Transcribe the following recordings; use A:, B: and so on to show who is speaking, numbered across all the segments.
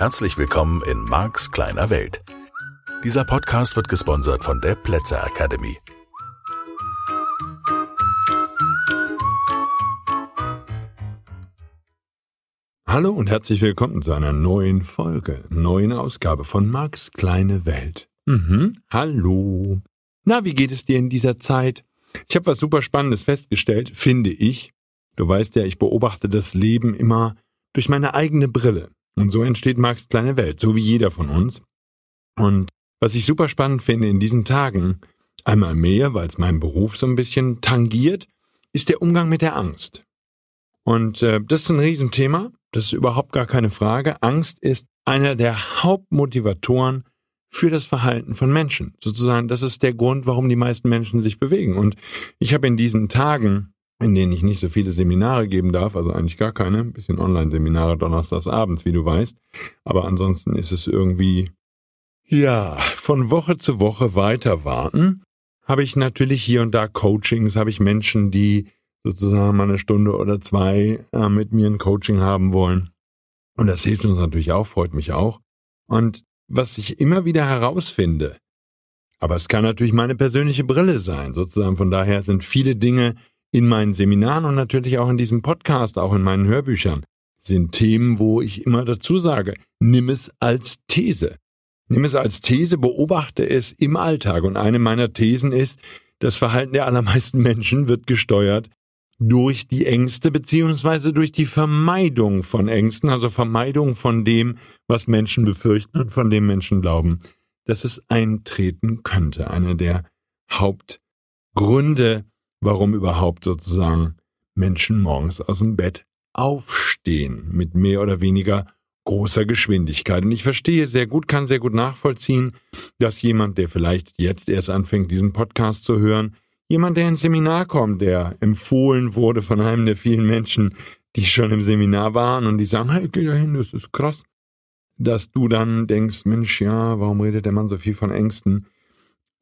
A: Herzlich willkommen in Marks kleiner Welt. Dieser Podcast wird gesponsert von der Plätzer Academy.
B: Hallo und herzlich willkommen zu einer neuen Folge, neuen Ausgabe von Marks kleine Welt. Mhm, hallo. Na, wie geht es dir in dieser Zeit? Ich habe was super Spannendes festgestellt, finde ich. Du weißt ja, ich beobachte das Leben immer durch meine eigene Brille. Und so entsteht Marx kleine Welt, so wie jeder von uns. Und was ich super spannend finde in diesen Tagen, einmal mehr, weil es meinen Beruf so ein bisschen tangiert, ist der Umgang mit der Angst. Und äh, das ist ein Riesenthema, das ist überhaupt gar keine Frage. Angst ist einer der Hauptmotivatoren für das Verhalten von Menschen. Sozusagen, das ist der Grund, warum die meisten Menschen sich bewegen. Und ich habe in diesen Tagen in denen ich nicht so viele Seminare geben darf, also eigentlich gar keine, ein bisschen Online-Seminare donnerstags abends, wie du weißt. Aber ansonsten ist es irgendwie, ja, von Woche zu Woche weiter warten. Habe ich natürlich hier und da Coachings, habe ich Menschen, die sozusagen mal eine Stunde oder zwei äh, mit mir ein Coaching haben wollen. Und das hilft uns natürlich auch, freut mich auch. Und was ich immer wieder herausfinde, aber es kann natürlich meine persönliche Brille sein, sozusagen. Von daher sind viele Dinge, in meinen Seminaren und natürlich auch in diesem Podcast, auch in meinen Hörbüchern, sind Themen, wo ich immer dazu sage, nimm es als These. Nimm es als These, beobachte es im Alltag. Und eine meiner Thesen ist, das Verhalten der allermeisten Menschen wird gesteuert durch die Ängste beziehungsweise durch die Vermeidung von Ängsten, also Vermeidung von dem, was Menschen befürchten und von dem Menschen glauben, dass es eintreten könnte. Einer der Hauptgründe, warum überhaupt sozusagen Menschen morgens aus dem Bett aufstehen mit mehr oder weniger großer Geschwindigkeit. Und ich verstehe sehr gut, kann sehr gut nachvollziehen, dass jemand, der vielleicht jetzt erst anfängt, diesen Podcast zu hören, jemand, der ins Seminar kommt, der empfohlen wurde von einem der vielen Menschen, die schon im Seminar waren und die sagen, hey, geh da hin, das ist krass, dass du dann denkst, Mensch, ja, warum redet der Mann so viel von Ängsten?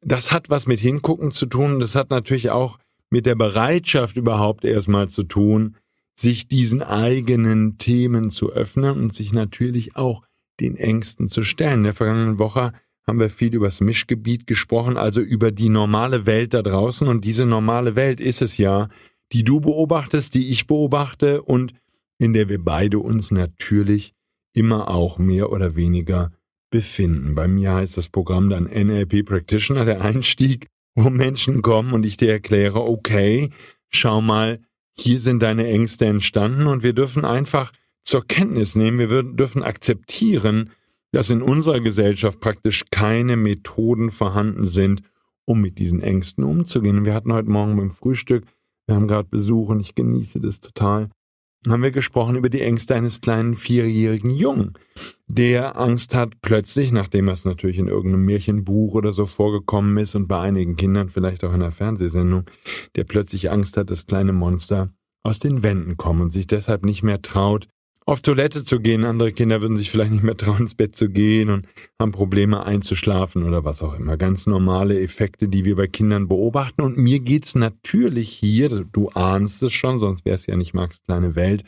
B: Das hat was mit Hingucken zu tun. Das hat natürlich auch mit der Bereitschaft überhaupt erstmal zu tun, sich diesen eigenen Themen zu öffnen und sich natürlich auch den Ängsten zu stellen. In der vergangenen Woche haben wir viel über das Mischgebiet gesprochen, also über die normale Welt da draußen. Und diese normale Welt ist es ja, die du beobachtest, die ich beobachte und in der wir beide uns natürlich immer auch mehr oder weniger befinden. Bei mir heißt das Programm dann NLP Practitioner, der Einstieg wo Menschen kommen und ich dir erkläre, okay, schau mal, hier sind deine Ängste entstanden und wir dürfen einfach zur Kenntnis nehmen, wir dürfen akzeptieren, dass in unserer Gesellschaft praktisch keine Methoden vorhanden sind, um mit diesen Ängsten umzugehen. Wir hatten heute Morgen beim Frühstück, wir haben gerade Besuch und ich genieße das total, haben wir gesprochen über die Ängste eines kleinen vierjährigen Jungen, der Angst hat plötzlich, nachdem es natürlich in irgendeinem Märchenbuch oder so vorgekommen ist und bei einigen Kindern vielleicht auch in einer Fernsehsendung, der plötzlich Angst hat, dass kleine Monster aus den Wänden kommen und sich deshalb nicht mehr traut, auf Toilette zu gehen. Andere Kinder würden sich vielleicht nicht mehr trauen, ins Bett zu gehen und haben Probleme einzuschlafen oder was auch immer. Ganz normale Effekte, die wir bei Kindern beobachten. Und mir geht's natürlich hier, du ahnst es schon, sonst wäre es ja nicht Max kleine Welt,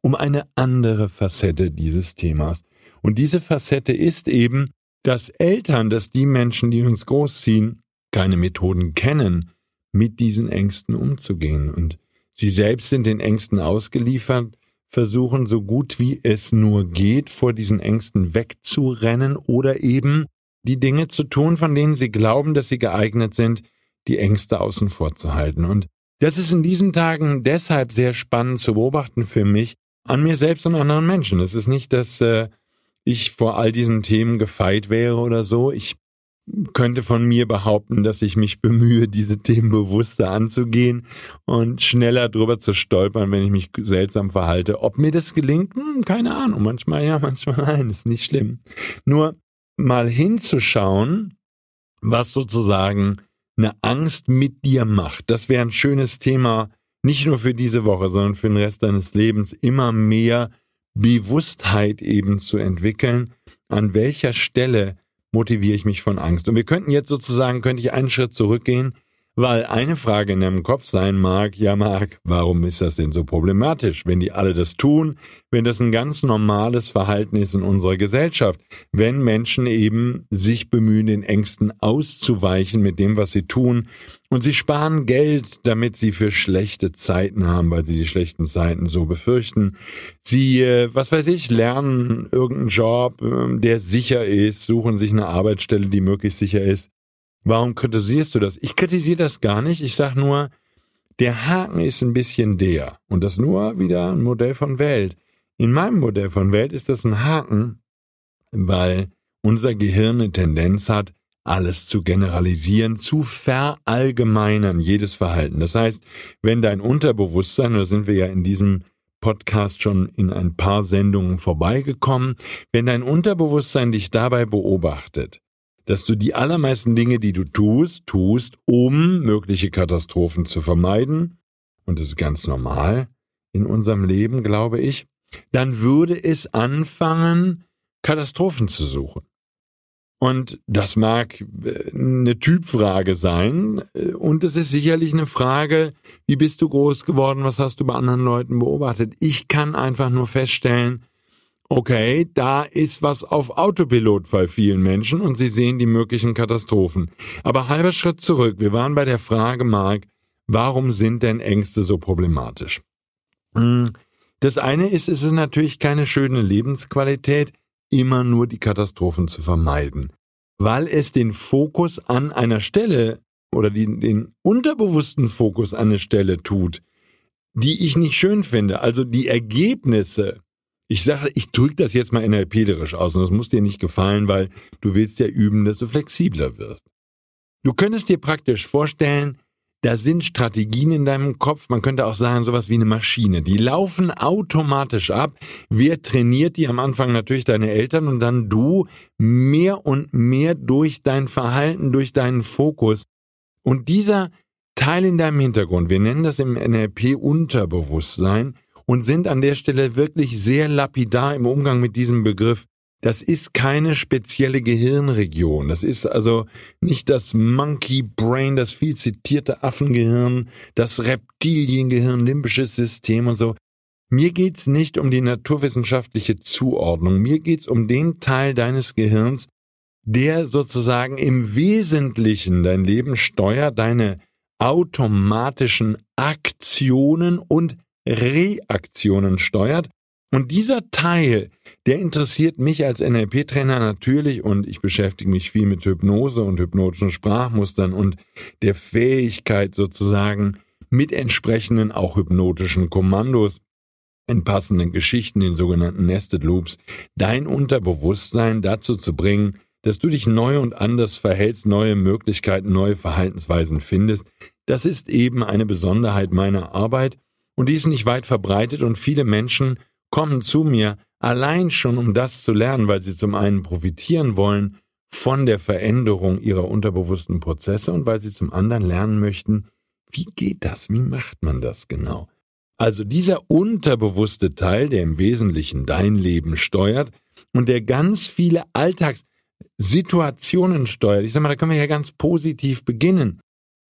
B: um eine andere Facette dieses Themas. Und diese Facette ist eben, dass Eltern, dass die Menschen, die uns großziehen, keine Methoden kennen, mit diesen Ängsten umzugehen. Und sie selbst sind den Ängsten ausgeliefert, versuchen, so gut wie es nur geht, vor diesen Ängsten wegzurennen oder eben die Dinge zu tun, von denen sie glauben, dass sie geeignet sind, die Ängste außen vor zu halten. Und das ist in diesen Tagen deshalb sehr spannend zu beobachten für mich, an mir selbst und anderen Menschen. Es ist nicht, dass äh, ich vor all diesen Themen gefeit wäre oder so. Ich könnte von mir behaupten, dass ich mich bemühe, diese Themen bewusster anzugehen und schneller drüber zu stolpern, wenn ich mich seltsam verhalte. Ob mir das gelingt, hm, keine Ahnung. Manchmal ja, manchmal nein, ist nicht schlimm. Nur mal hinzuschauen, was sozusagen eine Angst mit dir macht. Das wäre ein schönes Thema, nicht nur für diese Woche, sondern für den Rest deines Lebens, immer mehr Bewusstheit eben zu entwickeln, an welcher Stelle motiviere ich mich von Angst. Und wir könnten jetzt sozusagen, könnte ich einen Schritt zurückgehen. Weil eine Frage in deinem Kopf sein mag, ja Marc, warum ist das denn so problematisch, wenn die alle das tun, wenn das ein ganz normales Verhalten ist in unserer Gesellschaft, wenn Menschen eben sich bemühen, den Ängsten auszuweichen mit dem, was sie tun, und sie sparen Geld, damit sie für schlechte Zeiten haben, weil sie die schlechten Zeiten so befürchten. Sie, äh, was weiß ich, lernen irgendeinen Job, ähm, der sicher ist, suchen sich eine Arbeitsstelle, die möglichst sicher ist Warum kritisierst du das? Ich kritisiere das gar nicht. Ich sage nur, der Haken ist ein bisschen der. Und das nur wieder ein Modell von Welt. In meinem Modell von Welt ist das ein Haken, weil unser Gehirn eine Tendenz hat, alles zu generalisieren, zu verallgemeinern, jedes Verhalten. Das heißt, wenn dein Unterbewusstsein, da sind wir ja in diesem Podcast schon in ein paar Sendungen vorbeigekommen, wenn dein Unterbewusstsein dich dabei beobachtet, dass du die allermeisten Dinge, die du tust, tust, um mögliche Katastrophen zu vermeiden, und das ist ganz normal in unserem Leben, glaube ich, dann würde es anfangen, Katastrophen zu suchen. Und das mag äh, eine Typfrage sein. Äh, und es ist sicherlich eine Frage, wie bist du groß geworden? Was hast du bei anderen Leuten beobachtet? Ich kann einfach nur feststellen, okay, da ist was auf Autopilot bei vielen Menschen und sie sehen die möglichen Katastrophen. Aber halber Schritt zurück. Wir waren bei der Frage, Mark, warum sind denn Ängste so problematisch? Hm, das eine ist, es ist natürlich keine schöne Lebensqualität, immer nur die Katastrophen zu vermeiden, weil es den Fokus an einer Stelle oder die, den unterbewussten Fokus an eine Stelle tut, die ich nicht schön finde. Also die Ergebnisse ich sage, ich drücke das jetzt mal NLP-derisch aus und das muss dir nicht gefallen, weil du willst ja üben, dass du flexibler wirst. Du könntest dir praktisch vorstellen, da sind Strategien in deinem Kopf, man könnte auch sagen, sowas wie eine Maschine. Die laufen automatisch ab. Wer trainiert die am Anfang natürlich deine Eltern und dann du mehr und mehr durch dein Verhalten, durch deinen Fokus. Und dieser Teil in deinem Hintergrund, wir nennen das im NLP Unterbewusstsein, und sind an der Stelle wirklich sehr lapidar im Umgang mit diesem Begriff. Das ist keine spezielle Gehirnregion. Das ist also nicht das Monkey Brain, das viel zitierte Affengehirn, das Reptiliengehirn, limbisches System und so. Mir geht's nicht um die naturwissenschaftliche Zuordnung. Mir geht's um den Teil deines Gehirns, der sozusagen im Wesentlichen dein Leben steuert, deine automatischen Aktionen und Reaktionen steuert. Und dieser Teil, der interessiert mich als NLP-Trainer natürlich und ich beschäftige mich viel mit Hypnose und hypnotischen Sprachmustern und der Fähigkeit sozusagen mit entsprechenden auch hypnotischen Kommandos in passenden Geschichten, den sogenannten Nested Loops, dein Unterbewusstsein dazu zu bringen, dass du dich neu und anders verhältst, neue Möglichkeiten, neue Verhaltensweisen findest. Das ist eben eine Besonderheit meiner Arbeit und die ist nicht weit verbreitet und viele Menschen kommen zu mir allein schon, um das zu lernen, weil sie zum einen profitieren wollen von der Veränderung ihrer unterbewussten Prozesse und weil sie zum anderen lernen möchten, wie geht das, wie macht man das genau. Also dieser unterbewusste Teil, der im Wesentlichen dein Leben steuert und der ganz viele Alltagssituationen steuert. Ich sag mal, da können wir ja ganz positiv beginnen.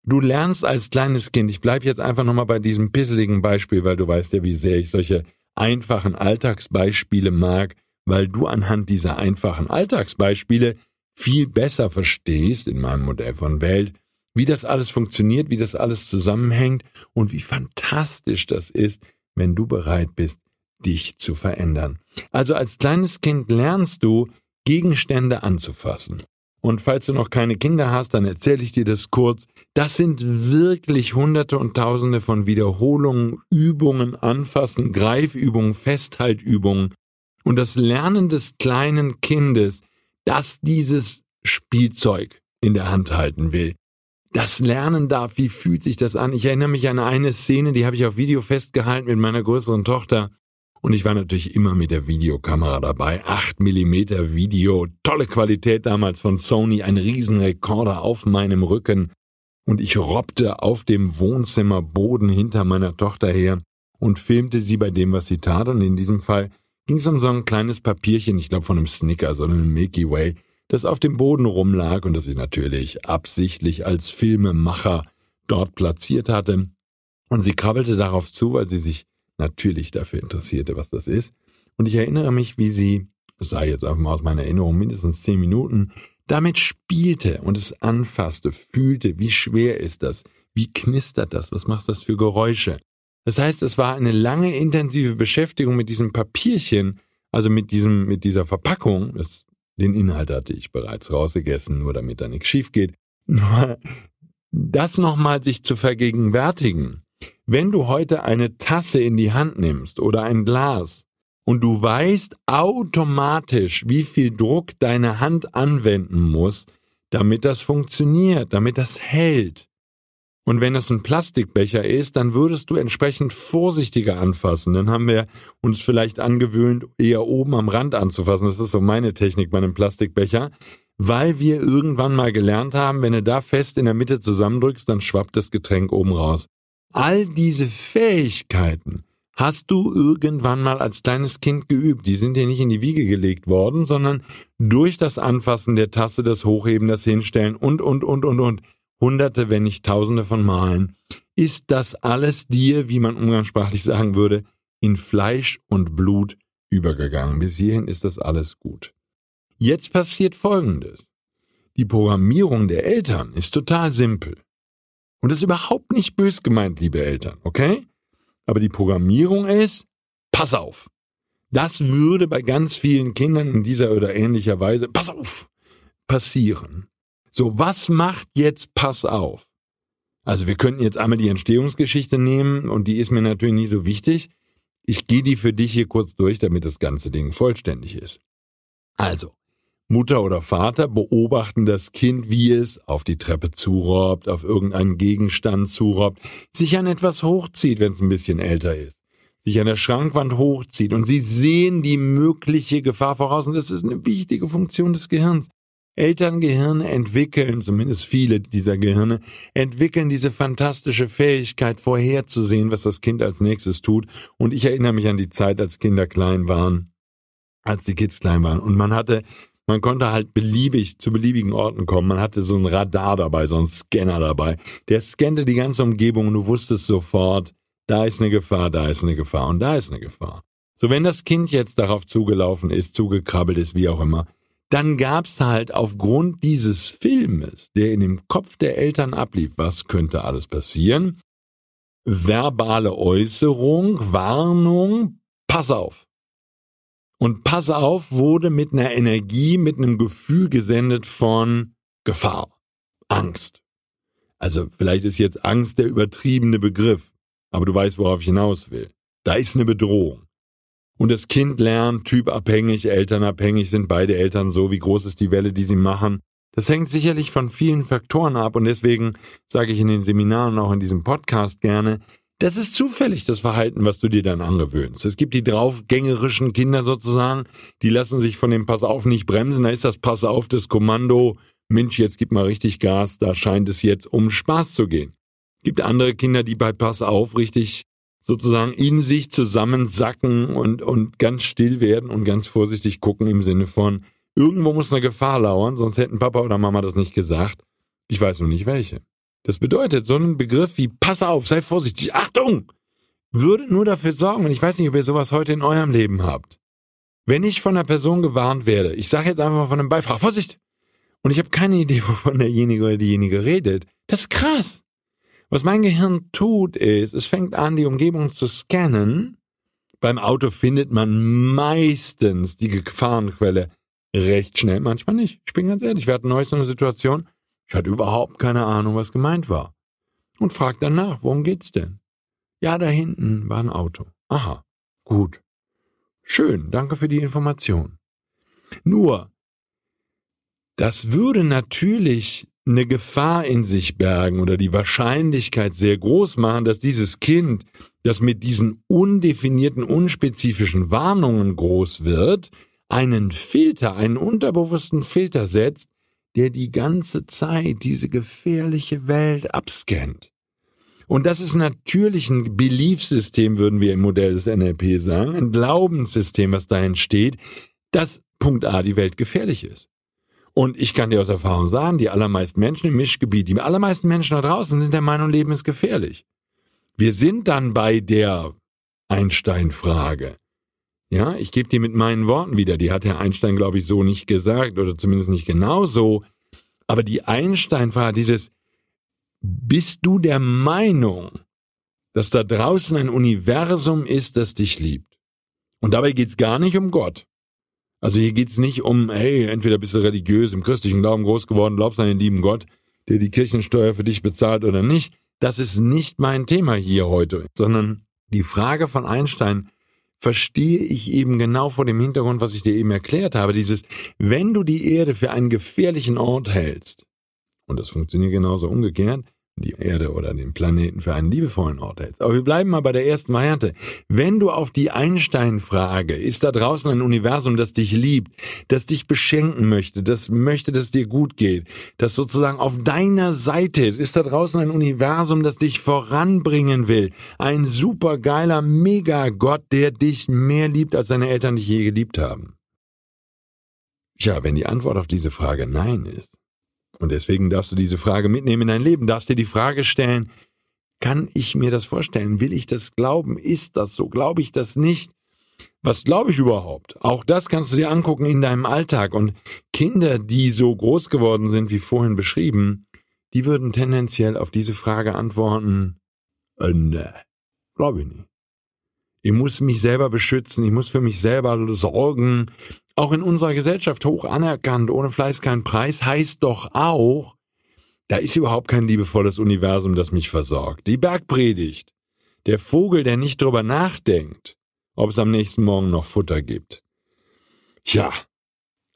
B: Du lernst als kleines Kind, ich bleibe jetzt einfach nochmal bei diesem pisseligen Beispiel, weil du weißt ja, wie sehr ich solche einfachen Alltagsbeispiele mag, weil du anhand dieser einfachen Alltagsbeispiele viel besser verstehst in meinem Modell von Welt, wie das alles funktioniert, wie das alles zusammenhängt und wie fantastisch das ist, wenn du bereit bist, dich zu verändern. Also als kleines Kind lernst du, Gegenstände anzufassen. Und falls du noch keine Kinder hast, dann erzähle ich dir das kurz. Das sind wirklich Hunderte und Tausende von Wiederholungen, Übungen, Anfassen, Greifübungen, Festhaltübungen. Und das Lernen des kleinen Kindes, das dieses Spielzeug in der Hand halten will, das lernen darf, wie fühlt sich das an? Ich erinnere mich an eine Szene, die habe ich auf Video festgehalten mit meiner größeren Tochter. Und ich war natürlich immer mit der Videokamera dabei. 8 mm Video, tolle Qualität damals von Sony, ein Riesenrekorder auf meinem Rücken. Und ich robbte auf dem Wohnzimmerboden hinter meiner Tochter her und filmte sie bei dem, was sie tat. Und in diesem Fall ging es um so ein kleines Papierchen, ich glaube von einem Snicker, sondern einem Milky Way, das auf dem Boden rumlag und das ich natürlich absichtlich als Filmemacher dort platziert hatte. Und sie krabbelte darauf zu, weil sie sich natürlich dafür interessierte, was das ist. Und ich erinnere mich, wie sie, sei jetzt einfach mal aus meiner Erinnerung, mindestens zehn Minuten, damit spielte und es anfasste, fühlte, wie schwer ist das, wie knistert das, was macht das für Geräusche. Das heißt, es war eine lange intensive Beschäftigung mit diesem Papierchen, also mit diesem, mit dieser Verpackung. Das, den Inhalt hatte ich bereits rausgegessen, nur damit da nichts schief geht. Das nochmal sich zu vergegenwärtigen. Wenn du heute eine Tasse in die Hand nimmst oder ein Glas und du weißt automatisch, wie viel Druck deine Hand anwenden muss, damit das funktioniert, damit das hält, und wenn es ein Plastikbecher ist, dann würdest du entsprechend vorsichtiger anfassen. Dann haben wir uns vielleicht angewöhnt, eher oben am Rand anzufassen. Das ist so meine Technik bei einem Plastikbecher. Weil wir irgendwann mal gelernt haben, wenn du da fest in der Mitte zusammendrückst, dann schwappt das Getränk oben raus. All diese Fähigkeiten hast du irgendwann mal als kleines Kind geübt. Die sind dir nicht in die Wiege gelegt worden, sondern durch das Anfassen der Tasse, das Hochheben, das Hinstellen und, und, und, und, und hunderte, wenn nicht tausende von Malen, ist das alles dir, wie man umgangssprachlich sagen würde, in Fleisch und Blut übergegangen. Bis hierhin ist das alles gut. Jetzt passiert Folgendes. Die Programmierung der Eltern ist total simpel. Und das ist überhaupt nicht bös gemeint, liebe Eltern, okay? Aber die Programmierung ist, pass auf. Das würde bei ganz vielen Kindern in dieser oder ähnlicher Weise, pass auf, passieren. So, was macht jetzt Pass auf? Also wir könnten jetzt einmal die Entstehungsgeschichte nehmen und die ist mir natürlich nicht so wichtig. Ich gehe die für dich hier kurz durch, damit das ganze Ding vollständig ist. Also, Mutter oder Vater beobachten das Kind, wie es auf die Treppe zurobbt, auf irgendeinen Gegenstand zurobbt, sich an etwas hochzieht, wenn es ein bisschen älter ist, sich an der Schrankwand hochzieht und sie sehen die mögliche Gefahr voraus und das ist eine wichtige Funktion des Gehirns. Elterngehirne entwickeln, zumindest viele dieser Gehirne, entwickeln diese fantastische Fähigkeit vorherzusehen, was das Kind als nächstes tut. Und ich erinnere mich an die Zeit, als Kinder klein waren, als die Kids klein waren. Und man hatte, man konnte halt beliebig zu beliebigen Orten kommen. Man hatte so ein Radar dabei, so ein Scanner dabei. Der scannte die ganze Umgebung und du wusstest sofort, da ist eine Gefahr, da ist eine Gefahr und da ist eine Gefahr. So, wenn das Kind jetzt darauf zugelaufen ist, zugekrabbelt ist, wie auch immer, dann gab's halt aufgrund dieses Filmes, der in dem Kopf der Eltern ablief, was könnte alles passieren, verbale Äußerung, Warnung, pass auf. Und pass auf wurde mit einer Energie, mit einem Gefühl gesendet von Gefahr, Angst. Also vielleicht ist jetzt Angst der übertriebene Begriff, aber du weißt, worauf ich hinaus will. Da ist eine Bedrohung. Und das Kind lernt typabhängig, elternabhängig, sind beide Eltern so, wie groß ist die Welle, die sie machen. Das hängt sicherlich von vielen Faktoren ab und deswegen sage ich in den Seminaren, auch in diesem Podcast gerne, das ist zufällig das Verhalten, was du dir dann angewöhnst. Es gibt die draufgängerischen Kinder sozusagen, die lassen sich von dem Pass auf nicht bremsen, da ist das Pass auf das Kommando, Mensch, jetzt gib mal richtig Gas, da scheint es jetzt um Spaß zu gehen. Gibt andere Kinder, die bei Pass auf richtig sozusagen in sich zusammensacken und, und ganz still werden und ganz vorsichtig gucken im Sinne von, irgendwo muss eine Gefahr lauern, sonst hätten Papa oder Mama das nicht gesagt. Ich weiß nur nicht welche. Das bedeutet, so ein Begriff wie pass auf, sei vorsichtig, Achtung, würde nur dafür sorgen, und ich weiß nicht, ob ihr sowas heute in eurem Leben habt. Wenn ich von einer Person gewarnt werde, ich sage jetzt einfach von einem Beifahrer, Vorsicht! Und ich habe keine Idee, wovon derjenige oder diejenige redet. Das ist krass. Was mein Gehirn tut, ist, es fängt an, die Umgebung zu scannen. Beim Auto findet man meistens die Gefahrenquelle recht schnell, manchmal nicht. Ich bin ganz ehrlich, wir hatten neulich so eine Situation, ich hatte überhaupt keine Ahnung, was gemeint war. Und frag dann nach, worum geht's denn? Ja, da hinten war ein Auto. Aha, gut. Schön, danke für die Information. Nur, das würde natürlich eine Gefahr in sich bergen oder die Wahrscheinlichkeit sehr groß machen, dass dieses Kind, das mit diesen undefinierten, unspezifischen Warnungen groß wird, einen Filter, einen unterbewussten Filter setzt, der die ganze Zeit diese gefährliche Welt abscannt. Und das ist natürlich ein Beliefsystem, würden wir im Modell des NLP sagen, ein Glaubenssystem, was da entsteht, dass Punkt A die Welt gefährlich ist. Und ich kann dir aus Erfahrung sagen, die allermeisten Menschen im Mischgebiet, die allermeisten Menschen da draußen sind der Meinung, Leben ist gefährlich. Wir sind dann bei der Einstein-Frage. Ja, ich gebe die mit meinen Worten wieder. Die hat Herr Einstein, glaube ich, so nicht gesagt oder zumindest nicht genau so. Aber die Einstein-Frage, dieses, bist du der Meinung, dass da draußen ein Universum ist, das dich liebt? Und dabei geht's gar nicht um Gott. Also hier geht's nicht um, hey, entweder bist du religiös, im christlichen Glauben groß geworden, glaubst an den lieben Gott, der die Kirchensteuer für dich bezahlt oder nicht. Das ist nicht mein Thema hier heute, sondern die Frage von Einstein verstehe ich eben genau vor dem Hintergrund, was ich dir eben erklärt habe. Dieses, wenn du die Erde für einen gefährlichen Ort hältst, und das funktioniert genauso umgekehrt, die Erde oder den Planeten für einen liebevollen Ort hältst. Aber wir bleiben mal bei der ersten Variante. Wenn du auf die Einstein-Frage, ist da draußen ein Universum, das dich liebt, das dich beschenken möchte, das möchte, dass dir gut geht, das sozusagen auf deiner Seite ist, ist da draußen ein Universum, das dich voranbringen will, ein supergeiler Megagott, der dich mehr liebt, als deine Eltern dich je geliebt haben. Tja, wenn die Antwort auf diese Frage Nein ist, und deswegen darfst du diese Frage mitnehmen in dein Leben, darfst dir die Frage stellen, kann ich mir das vorstellen? Will ich das glauben? Ist das so? Glaube ich das nicht? Was glaube ich überhaupt? Auch das kannst du dir angucken in deinem Alltag. Und Kinder, die so groß geworden sind, wie vorhin beschrieben, die würden tendenziell auf diese Frage antworten, äh, ne, glaube ich nicht. Ich muss mich selber beschützen, ich muss für mich selber sorgen, auch in unserer Gesellschaft hoch anerkannt, ohne Fleiß kein Preis, heißt doch auch, da ist überhaupt kein liebevolles Universum, das mich versorgt. Die Bergpredigt. Der Vogel, der nicht drüber nachdenkt, ob es am nächsten Morgen noch Futter gibt. Tja,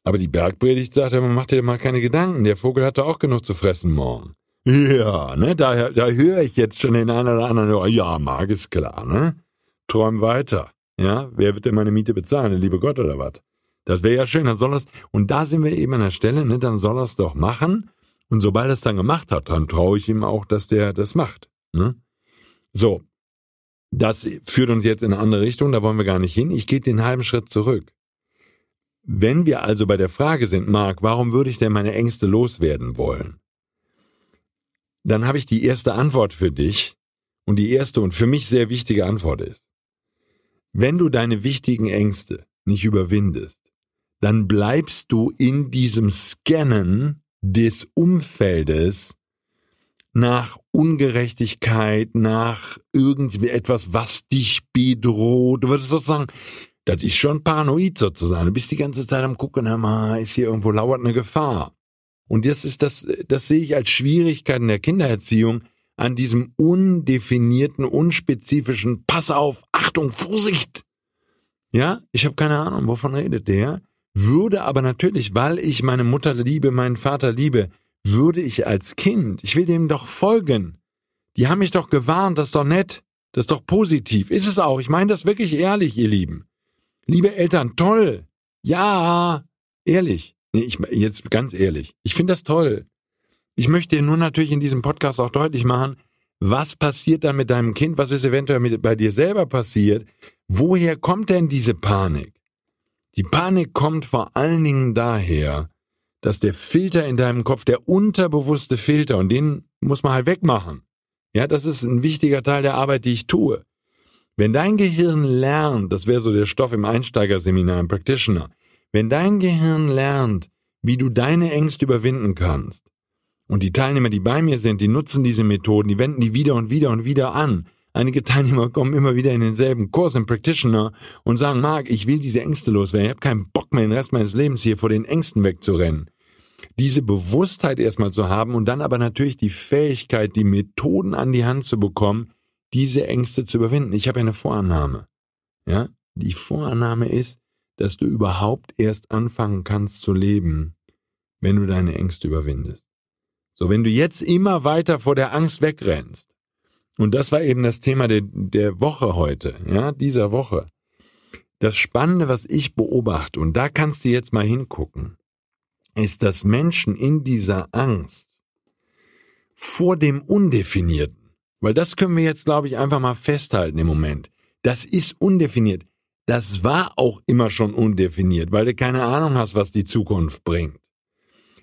B: aber die Bergpredigt sagt ja, man macht dir mal keine Gedanken. Der Vogel hatte auch genug zu fressen morgen. Ja, ne, da, da höre ich jetzt schon den einen oder anderen, ja, mag ist klar, ne? Träum weiter. Ja, wer wird denn meine Miete bezahlen? Der liebe Gott oder was? Das wäre ja schön, dann soll das, und da sind wir eben an der Stelle, ne, dann soll es doch machen. Und sobald er es dann gemacht hat, dann traue ich ihm auch, dass der das macht. Ne? So, das führt uns jetzt in eine andere Richtung, da wollen wir gar nicht hin. Ich gehe den halben Schritt zurück. Wenn wir also bei der Frage sind, Marc, warum würde ich denn meine Ängste loswerden wollen? Dann habe ich die erste Antwort für dich. Und die erste und für mich sehr wichtige Antwort ist, wenn du deine wichtigen Ängste nicht überwindest, dann bleibst du in diesem Scannen des Umfeldes nach Ungerechtigkeit, nach irgendwie etwas, was dich bedroht. Du würdest sozusagen, das ist schon paranoid sozusagen. Du bist die ganze Zeit am gucken, hör mal, ist hier irgendwo lauert eine Gefahr. Und das ist das, das sehe ich als Schwierigkeit in der Kindererziehung an diesem undefinierten, unspezifischen, pass auf, Achtung, Vorsicht. Ja, ich habe keine Ahnung, wovon redet der würde aber natürlich, weil ich meine Mutter liebe, meinen Vater liebe, würde ich als Kind, ich will dem doch folgen. Die haben mich doch gewarnt, das ist doch nett, das ist doch positiv. Ist es auch, ich meine das wirklich ehrlich, ihr Lieben. Liebe Eltern, toll. Ja, ehrlich. Nee, ich, jetzt ganz ehrlich. Ich finde das toll. Ich möchte nur natürlich in diesem Podcast auch deutlich machen, was passiert dann mit deinem Kind, was ist eventuell mit, bei dir selber passiert. Woher kommt denn diese Panik? Die Panik kommt vor allen Dingen daher, dass der Filter in deinem Kopf, der unterbewusste Filter, und den muss man halt wegmachen. Ja, das ist ein wichtiger Teil der Arbeit, die ich tue. Wenn dein Gehirn lernt, das wäre so der Stoff im Einsteigerseminar, im Practitioner, wenn dein Gehirn lernt, wie du deine Ängste überwinden kannst, und die Teilnehmer, die bei mir sind, die nutzen diese Methoden, die wenden die wieder und wieder und wieder an, Einige Teilnehmer kommen immer wieder in denselben Kurs im Practitioner und sagen, Marc, ich will diese Ängste loswerden. Ich habe keinen Bock mehr, den Rest meines Lebens hier vor den Ängsten wegzurennen. Diese Bewusstheit erstmal zu haben und dann aber natürlich die Fähigkeit, die Methoden an die Hand zu bekommen, diese Ängste zu überwinden. Ich habe eine Vorannahme. Ja, die Vorannahme ist, dass du überhaupt erst anfangen kannst zu leben, wenn du deine Ängste überwindest. So, wenn du jetzt immer weiter vor der Angst wegrennst, und das war eben das Thema der, der Woche heute, ja, dieser Woche. Das Spannende, was ich beobachte, und da kannst du jetzt mal hingucken, ist, dass Menschen in dieser Angst vor dem Undefinierten, weil das können wir jetzt, glaube ich, einfach mal festhalten im Moment. Das ist undefiniert. Das war auch immer schon undefiniert, weil du keine Ahnung hast, was die Zukunft bringt.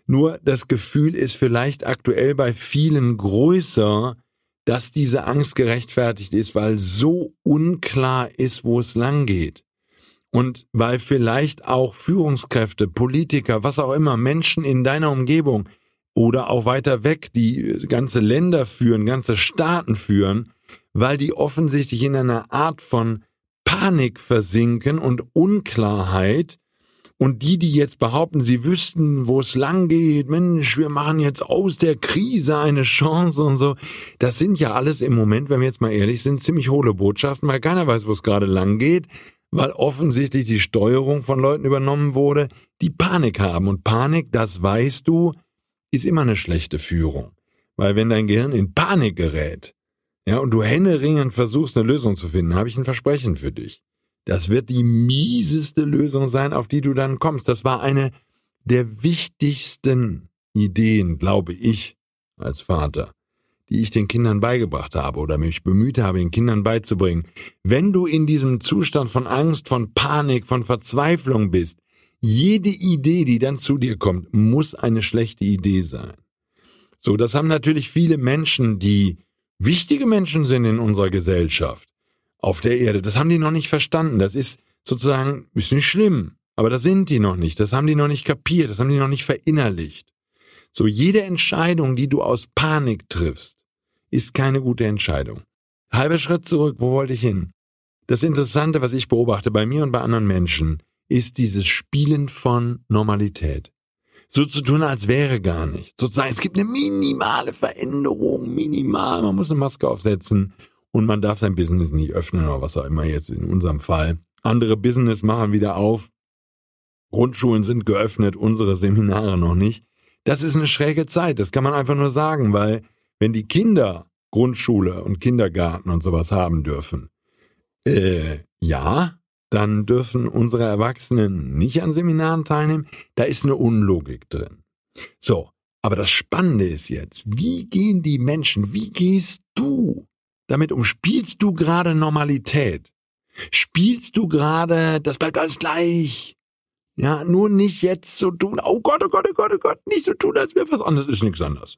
B: Nur das Gefühl ist vielleicht aktuell bei vielen größer, dass diese Angst gerechtfertigt ist, weil so unklar ist, wo es lang geht. Und weil vielleicht auch Führungskräfte, Politiker, was auch immer, Menschen in deiner Umgebung oder auch weiter weg, die ganze Länder führen, ganze Staaten führen, weil die offensichtlich in einer Art von Panik versinken und Unklarheit, und die, die jetzt behaupten, sie wüssten, wo es lang geht, Mensch, wir machen jetzt aus der Krise eine Chance und so, das sind ja alles im Moment, wenn wir jetzt mal ehrlich sind, ziemlich hohle Botschaften, weil keiner weiß, wo es gerade lang geht, weil offensichtlich die Steuerung von Leuten übernommen wurde, die Panik haben. Und Panik, das weißt du, ist immer eine schlechte Führung. Weil wenn dein Gehirn in Panik gerät, ja, und du händeringend versuchst, eine Lösung zu finden, habe ich ein Versprechen für dich. Das wird die mieseste Lösung sein, auf die du dann kommst. Das war eine der wichtigsten Ideen, glaube ich, als Vater, die ich den Kindern beigebracht habe oder mich bemüht habe, den Kindern beizubringen. Wenn du in diesem Zustand von Angst, von Panik, von Verzweiflung bist, jede Idee, die dann zu dir kommt, muss eine schlechte Idee sein. So, das haben natürlich viele Menschen, die wichtige Menschen sind in unserer Gesellschaft auf der Erde. Das haben die noch nicht verstanden. Das ist sozusagen, ist nicht schlimm. Aber das sind die noch nicht. Das haben die noch nicht kapiert. Das haben die noch nicht verinnerlicht. So, jede Entscheidung, die du aus Panik triffst, ist keine gute Entscheidung. Halber Schritt zurück. Wo wollte ich hin? Das Interessante, was ich beobachte bei mir und bei anderen Menschen, ist dieses Spielen von Normalität. So zu tun, als wäre gar nicht. Sozusagen, es gibt eine minimale Veränderung, minimal. Man muss eine Maske aufsetzen und man darf sein Business nicht öffnen oder was auch immer jetzt in unserem Fall. Andere Business machen wieder auf. Grundschulen sind geöffnet, unsere Seminare noch nicht. Das ist eine schräge Zeit, das kann man einfach nur sagen, weil wenn die Kinder Grundschule und Kindergarten und sowas haben dürfen, äh, ja, dann dürfen unsere Erwachsenen nicht an Seminaren teilnehmen. Da ist eine Unlogik drin. So, aber das Spannende ist jetzt, wie gehen die Menschen, wie gehst du damit um? Spielst du gerade Normalität? Spielst du gerade, das bleibt alles gleich? Ja, nur nicht jetzt so tun, oh Gott, oh Gott, oh Gott, oh Gott, nicht so tun, als wäre was anderes, ist nichts anderes.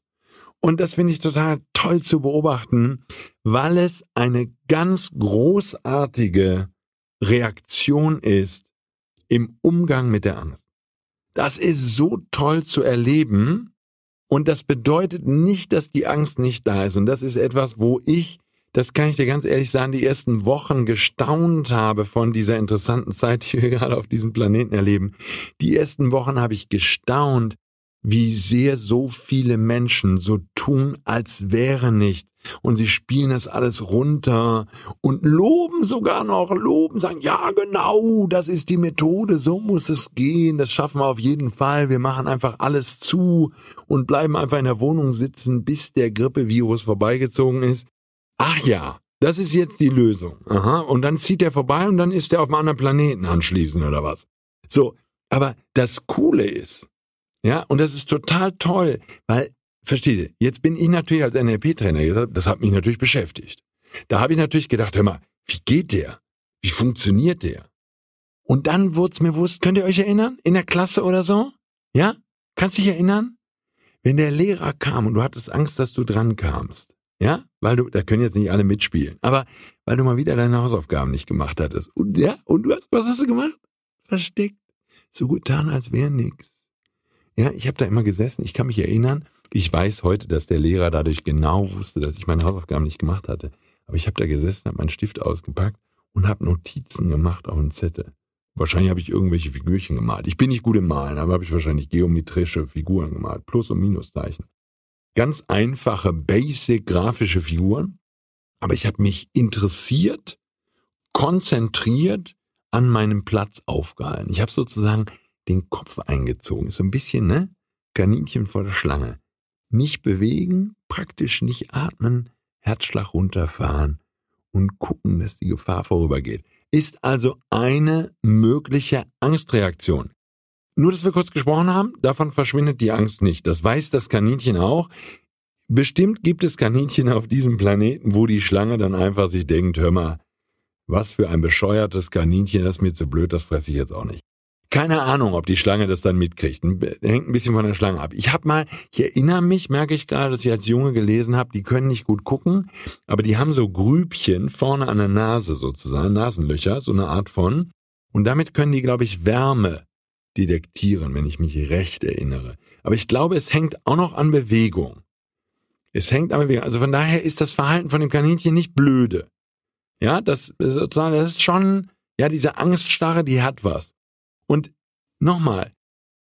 B: Und das finde ich total toll zu beobachten, weil es eine ganz großartige Reaktion ist im Umgang mit der Angst. Das ist so toll zu erleben und das bedeutet nicht, dass die Angst nicht da ist. Und das ist etwas, wo ich das kann ich dir ganz ehrlich sagen, die ersten Wochen gestaunt habe von dieser interessanten Zeit, die wir gerade auf diesem Planeten erleben. Die ersten Wochen habe ich gestaunt, wie sehr so viele Menschen so tun, als wäre nichts. Und sie spielen das alles runter und loben sogar noch, loben, sagen, ja genau, das ist die Methode, so muss es gehen, das schaffen wir auf jeden Fall. Wir machen einfach alles zu und bleiben einfach in der Wohnung sitzen, bis der Grippevirus vorbeigezogen ist. Ach ja, das ist jetzt die Lösung. Aha. Und dann zieht er vorbei und dann ist er auf einem anderen Planeten anschließend oder was. So. Aber das Coole ist, ja, und das ist total toll, weil, versteht ihr, jetzt bin ich natürlich als NLP-Trainer, das hat mich natürlich beschäftigt. Da habe ich natürlich gedacht, hör mal, wie geht der? Wie funktioniert der? Und dann wurde es mir bewusst, könnt ihr euch erinnern? In der Klasse oder so? Ja? Kannst dich erinnern? Wenn der Lehrer kam und du hattest Angst, dass du dran kamst, ja, weil du, da können jetzt nicht alle mitspielen, aber weil du mal wieder deine Hausaufgaben nicht gemacht hattest. Und ja, und du hast, was hast du gemacht? Versteckt. So getan, als wäre nix. Ja, ich habe da immer gesessen, ich kann mich erinnern, ich weiß heute, dass der Lehrer dadurch genau wusste, dass ich meine Hausaufgaben nicht gemacht hatte. Aber ich habe da gesessen, habe meinen Stift ausgepackt und habe Notizen gemacht auf einen Zettel. Wahrscheinlich habe ich irgendwelche Figürchen gemalt. Ich bin nicht gut im Malen, aber habe ich wahrscheinlich geometrische Figuren gemalt, Plus- und Minuszeichen ganz einfache, basic grafische Figuren. Aber ich habe mich interessiert, konzentriert an meinem Platz aufgehalten. Ich habe sozusagen den Kopf eingezogen. so ein bisschen, ne? Kaninchen vor der Schlange. Nicht bewegen, praktisch nicht atmen, Herzschlag runterfahren und gucken, dass die Gefahr vorübergeht. Ist also eine mögliche Angstreaktion. Nur, dass wir kurz gesprochen haben, davon verschwindet die Angst nicht. Das weiß das Kaninchen auch. Bestimmt gibt es Kaninchen auf diesem Planeten, wo die Schlange dann einfach sich denkt, hör mal, was für ein bescheuertes Kaninchen, das ist mir zu blöd, das fresse ich jetzt auch nicht. Keine Ahnung, ob die Schlange das dann mitkriegt. Hängt ein bisschen von der Schlange ab. Ich habe mal, ich erinnere mich, merke ich gerade, dass ich als Junge gelesen habe, die können nicht gut gucken, aber die haben so Grübchen vorne an der Nase sozusagen, Nasenlöcher, so eine Art von. Und damit können die, glaube ich, Wärme detektieren, wenn ich mich recht erinnere. Aber ich glaube, es hängt auch noch an Bewegung. Es hängt an Bewegung. Also von daher ist das Verhalten von dem Kaninchen nicht blöde. Ja, das sozusagen, das ist schon, ja, diese Angststarre, die hat was. Und nochmal,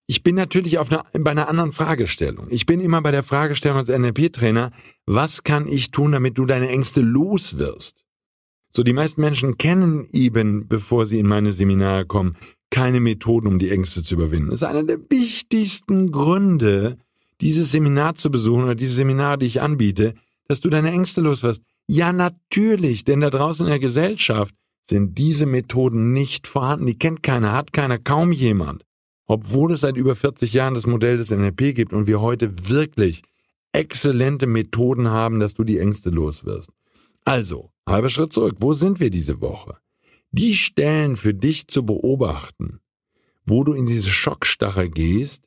B: ich bin natürlich auf einer, bei einer anderen Fragestellung. Ich bin immer bei der Fragestellung als NLP-Trainer, was kann ich tun, damit du deine Ängste los wirst? So, die meisten Menschen kennen eben, bevor sie in meine Seminare kommen, keine Methoden, um die Ängste zu überwinden. Das ist einer der wichtigsten Gründe, dieses Seminar zu besuchen oder diese Seminare, die ich anbiete, dass du deine Ängste los wirst. Ja, natürlich, denn da draußen in der Gesellschaft sind diese Methoden nicht vorhanden. Die kennt keiner, hat keiner, kaum jemand. Obwohl es seit über 40 Jahren das Modell des NLP gibt und wir heute wirklich exzellente Methoden haben, dass du die Ängste los wirst. Also, halber Schritt zurück. Wo sind wir diese Woche? Die Stellen für dich zu beobachten, wo du in diese Schockstarre gehst.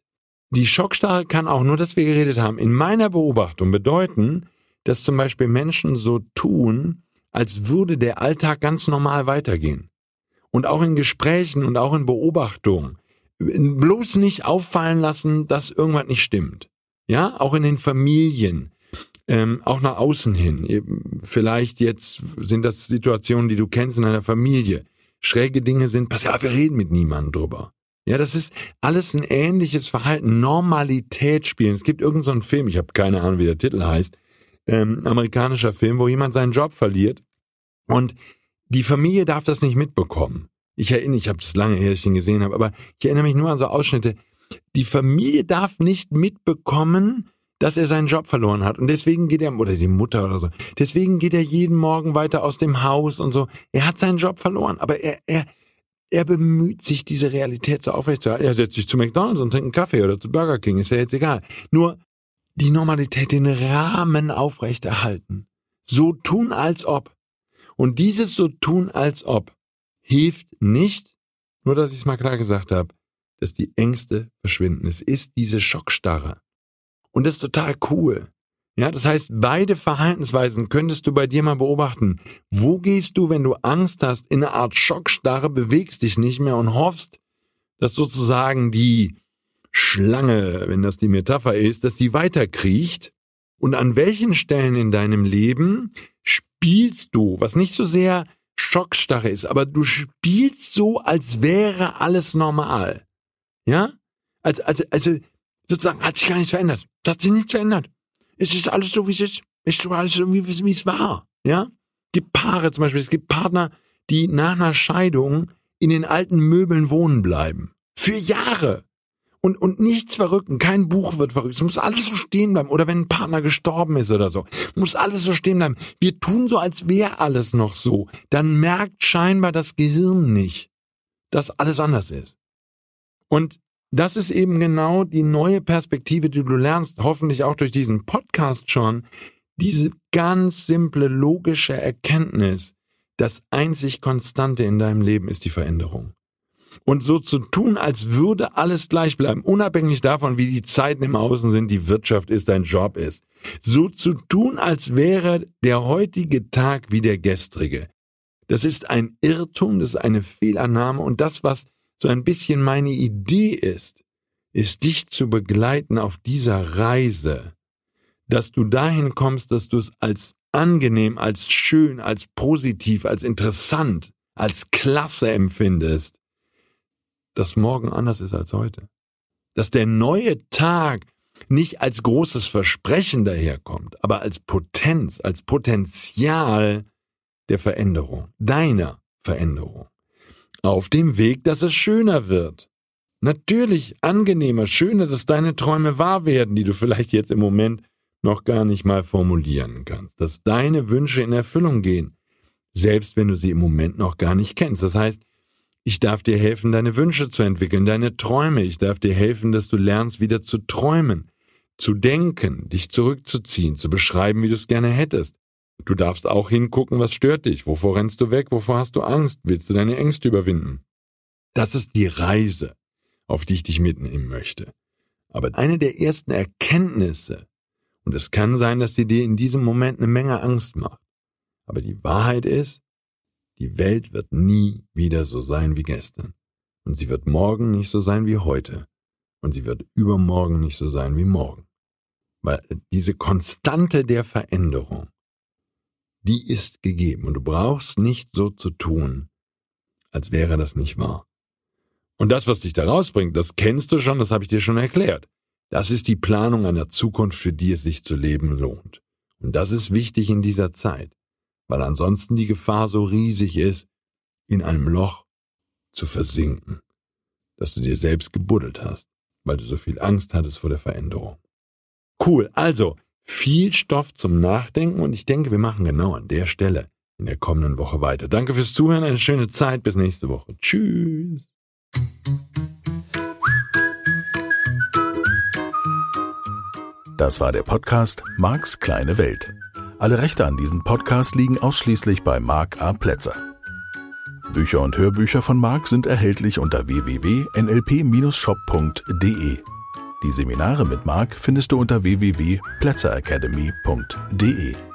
B: Die Schockstarre kann auch nur, dass wir geredet haben, in meiner Beobachtung bedeuten, dass zum Beispiel Menschen so tun, als würde der Alltag ganz normal weitergehen. Und auch in Gesprächen und auch in Beobachtungen. Bloß nicht auffallen lassen, dass irgendwas nicht stimmt. Ja, auch in den Familien. Ähm, auch nach außen hin. Vielleicht jetzt sind das Situationen, die du kennst in einer Familie. Schräge Dinge sind passiert, aber wir reden mit niemandem drüber. Ja, das ist alles ein ähnliches Verhalten. Normalität spielen. Es gibt irgendeinen so Film, ich habe keine Ahnung, wie der Titel heißt, ähm, amerikanischer Film, wo jemand seinen Job verliert und die Familie darf das nicht mitbekommen. Ich erinnere, ich habe es lange her, dass ich ihn gesehen habe, aber ich erinnere mich nur an so Ausschnitte. Die Familie darf nicht mitbekommen, dass er seinen Job verloren hat. Und deswegen geht er, oder die Mutter oder so, deswegen geht er jeden Morgen weiter aus dem Haus und so. Er hat seinen Job verloren, aber er, er, er bemüht sich, diese Realität so aufrechtzuerhalten. Er setzt sich zu McDonalds und trinkt einen Kaffee oder zu Burger King, ist ja jetzt egal. Nur die Normalität, den Rahmen aufrechterhalten. So tun, als ob. Und dieses so tun, als ob, hilft nicht, nur dass ich es mal klar gesagt habe, dass die Ängste verschwinden. Es ist diese Schockstarre. Und das ist total cool. Ja, das heißt, beide Verhaltensweisen könntest du bei dir mal beobachten. Wo gehst du, wenn du Angst hast, in eine Art Schockstarre, bewegst dich nicht mehr und hoffst, dass sozusagen die Schlange, wenn das die Metapher ist, dass die weiterkriecht? Und an welchen Stellen in deinem Leben spielst du, was nicht so sehr Schockstarre ist, aber du spielst so, als wäre alles normal. Ja? Als, als, also, sozusagen hat sich gar nichts verändert. Es hat sich nichts verändert. Es ist alles so, wie es ist. Es ist alles so, wie, wie es war. Ja? Es gibt Paare zum Beispiel, es gibt Partner, die nach einer Scheidung in den alten Möbeln wohnen bleiben. Für Jahre und, und nichts verrücken, kein Buch wird verrückt. Es muss alles so stehen bleiben. Oder wenn ein Partner gestorben ist oder so, muss alles so stehen bleiben. Wir tun so, als wäre alles noch so. Dann merkt scheinbar das Gehirn nicht, dass alles anders ist. Und das ist eben genau die neue Perspektive, die du lernst, hoffentlich auch durch diesen Podcast schon. Diese ganz simple, logische Erkenntnis, das einzig Konstante in deinem Leben ist die Veränderung und so zu tun, als würde alles gleich bleiben, unabhängig davon, wie die Zeiten im Außen sind, die Wirtschaft ist, dein Job ist. So zu tun, als wäre der heutige Tag wie der gestrige. Das ist ein Irrtum, das ist eine Fehlannahme und das, was so ein bisschen meine Idee ist, ist dich zu begleiten auf dieser Reise, dass du dahin kommst, dass du es als angenehm, als schön, als positiv, als interessant, als klasse empfindest, dass morgen anders ist als heute. Dass der neue Tag nicht als großes Versprechen daherkommt, aber als Potenz, als Potenzial der Veränderung, deiner Veränderung. Auf dem Weg, dass es schöner wird. Natürlich angenehmer, schöner, dass deine Träume wahr werden, die du vielleicht jetzt im Moment noch gar nicht mal formulieren kannst. Dass deine Wünsche in Erfüllung gehen, selbst wenn du sie im Moment noch gar nicht kennst. Das heißt, ich darf dir helfen, deine Wünsche zu entwickeln, deine Träume. Ich darf dir helfen, dass du lernst, wieder zu träumen, zu denken, dich zurückzuziehen, zu beschreiben, wie du es gerne hättest. Du darfst auch hingucken, was stört dich, wovor rennst du weg, wovor hast du Angst, willst du deine Ängste überwinden. Das ist die Reise. auf die ich dich mitnehmen möchte. Aber eine der ersten Erkenntnisse, und es kann sein, dass sie dir in diesem Moment eine Menge Angst macht, aber die Wahrheit ist, die Welt wird nie wieder so sein wie gestern. Und sie wird morgen nicht so sein wie heute. Und sie wird übermorgen nicht so sein wie morgen. Weil diese Konstante der Veränderung, die ist gegeben. Und du brauchst nicht so zu tun, als wäre das nicht wahr. Und das, was dich da rausbringt, das kennst du schon, das habe ich dir schon erklärt. Das ist die Planung einer Zukunft, für die es sich zu leben lohnt. Und das ist wichtig in dieser Zeit, weil ansonsten die Gefahr so riesig ist, in einem Loch zu versinken, dass du dir selbst gebuddelt hast, weil du so viel Angst hattest vor der Veränderung. Cool, also viel Stoff zum Nachdenken und ich denke, wir machen genau an der Stelle in der kommenden Woche weiter. Danke fürs Zuhören, eine schöne Zeit, bis nächste Woche. Tschüss.
A: Das war der Podcast Marks kleine Welt. Alle Rechte an diesem Podcast liegen ausschließlich bei Mark A. Plätzer. Bücher und Hörbücher von Mark sind erhältlich unter www.nlp-shop.de. Die Seminare mit Mark findest du unter www.plätzeracademy.de.